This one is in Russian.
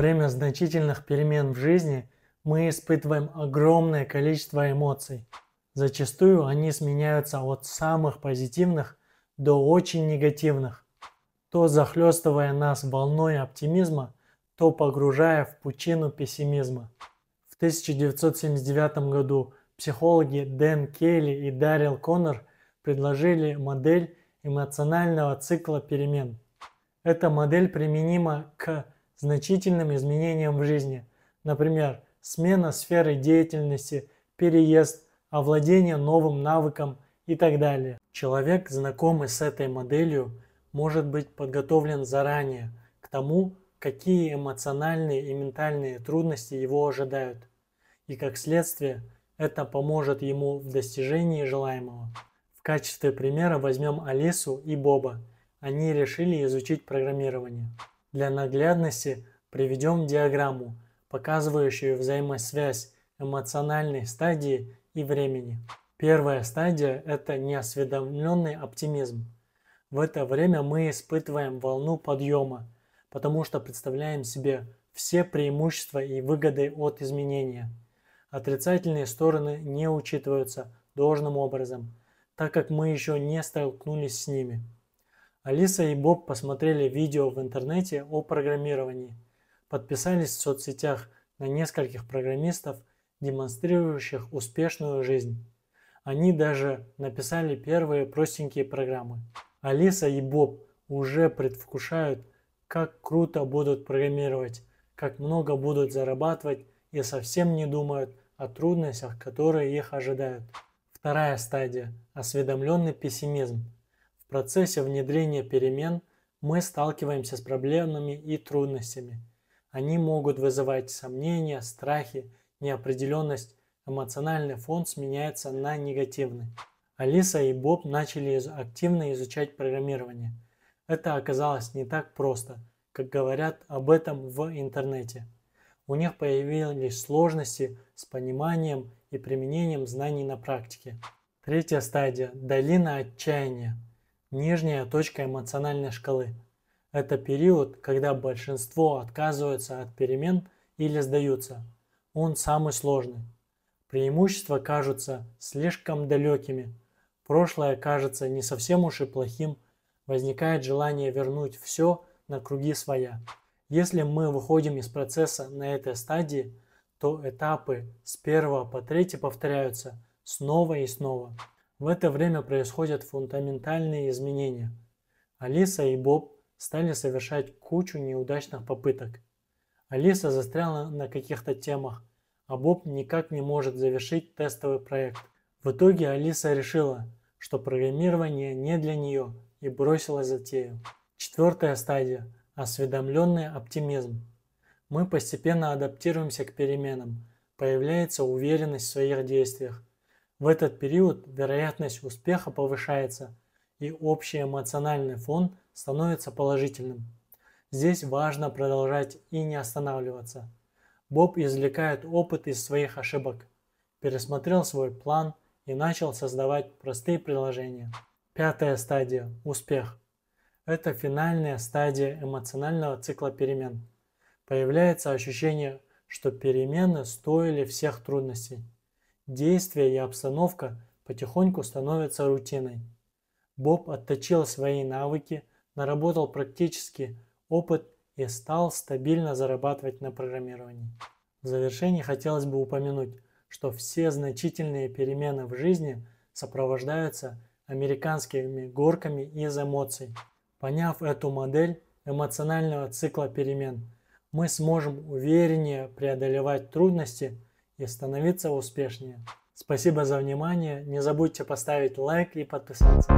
время значительных перемен в жизни мы испытываем огромное количество эмоций. Зачастую они сменяются от самых позитивных до очень негативных, то захлестывая нас волной оптимизма, то погружая в пучину пессимизма. В 1979 году психологи Дэн Кейли и Дарил Коннор предложили модель эмоционального цикла перемен. Эта модель применима к значительным изменениям в жизни, например, смена сферы деятельности, переезд, овладение новым навыком и так далее. Человек, знакомый с этой моделью, может быть подготовлен заранее к тому, какие эмоциональные и ментальные трудности его ожидают, и как следствие это поможет ему в достижении желаемого. В качестве примера возьмем Алису и Боба. Они решили изучить программирование. Для наглядности приведем диаграмму, показывающую взаимосвязь эмоциональной стадии и времени. Первая стадия – это неосведомленный оптимизм. В это время мы испытываем волну подъема, потому что представляем себе все преимущества и выгоды от изменения. Отрицательные стороны не учитываются должным образом, так как мы еще не столкнулись с ними. Алиса и Боб посмотрели видео в интернете о программировании, подписались в соцсетях на нескольких программистов, демонстрирующих успешную жизнь. Они даже написали первые простенькие программы. Алиса и Боб уже предвкушают, как круто будут программировать, как много будут зарабатывать и совсем не думают о трудностях, которые их ожидают. Вторая стадия – осведомленный пессимизм. В процессе внедрения перемен мы сталкиваемся с проблемами и трудностями. Они могут вызывать сомнения, страхи, неопределенность, эмоциональный фон сменяется на негативный. Алиса и Боб начали активно изучать программирование. Это оказалось не так просто, как говорят об этом в интернете у них появились сложности с пониманием и применением знаний на практике. Третья стадия – долина отчаяния, нижняя точка эмоциональной шкалы. Это период, когда большинство отказываются от перемен или сдаются. Он самый сложный. Преимущества кажутся слишком далекими. Прошлое кажется не совсем уж и плохим. Возникает желание вернуть все на круги своя. Если мы выходим из процесса на этой стадии, то этапы с первого по третий повторяются снова и снова. В это время происходят фундаментальные изменения. Алиса и Боб стали совершать кучу неудачных попыток. Алиса застряла на каких-то темах, а Боб никак не может завершить тестовый проект. В итоге Алиса решила, что программирование не для нее и бросила затею. Четвертая стадия – осведомленный оптимизм. Мы постепенно адаптируемся к переменам, появляется уверенность в своих действиях. В этот период вероятность успеха повышается, и общий эмоциональный фон становится положительным. Здесь важно продолжать и не останавливаться. Боб извлекает опыт из своих ошибок, пересмотрел свой план и начал создавать простые приложения. Пятая стадия – успех. Это финальная стадия эмоционального цикла перемен. Появляется ощущение, что перемены стоили всех трудностей. Действия и обстановка потихоньку становятся рутиной. Боб отточил свои навыки, наработал практический опыт и стал стабильно зарабатывать на программировании. В завершении хотелось бы упомянуть, что все значительные перемены в жизни сопровождаются американскими горками из эмоций. Поняв эту модель эмоционального цикла перемен, мы сможем увереннее преодолевать трудности и становиться успешнее. Спасибо за внимание. Не забудьте поставить лайк и подписаться.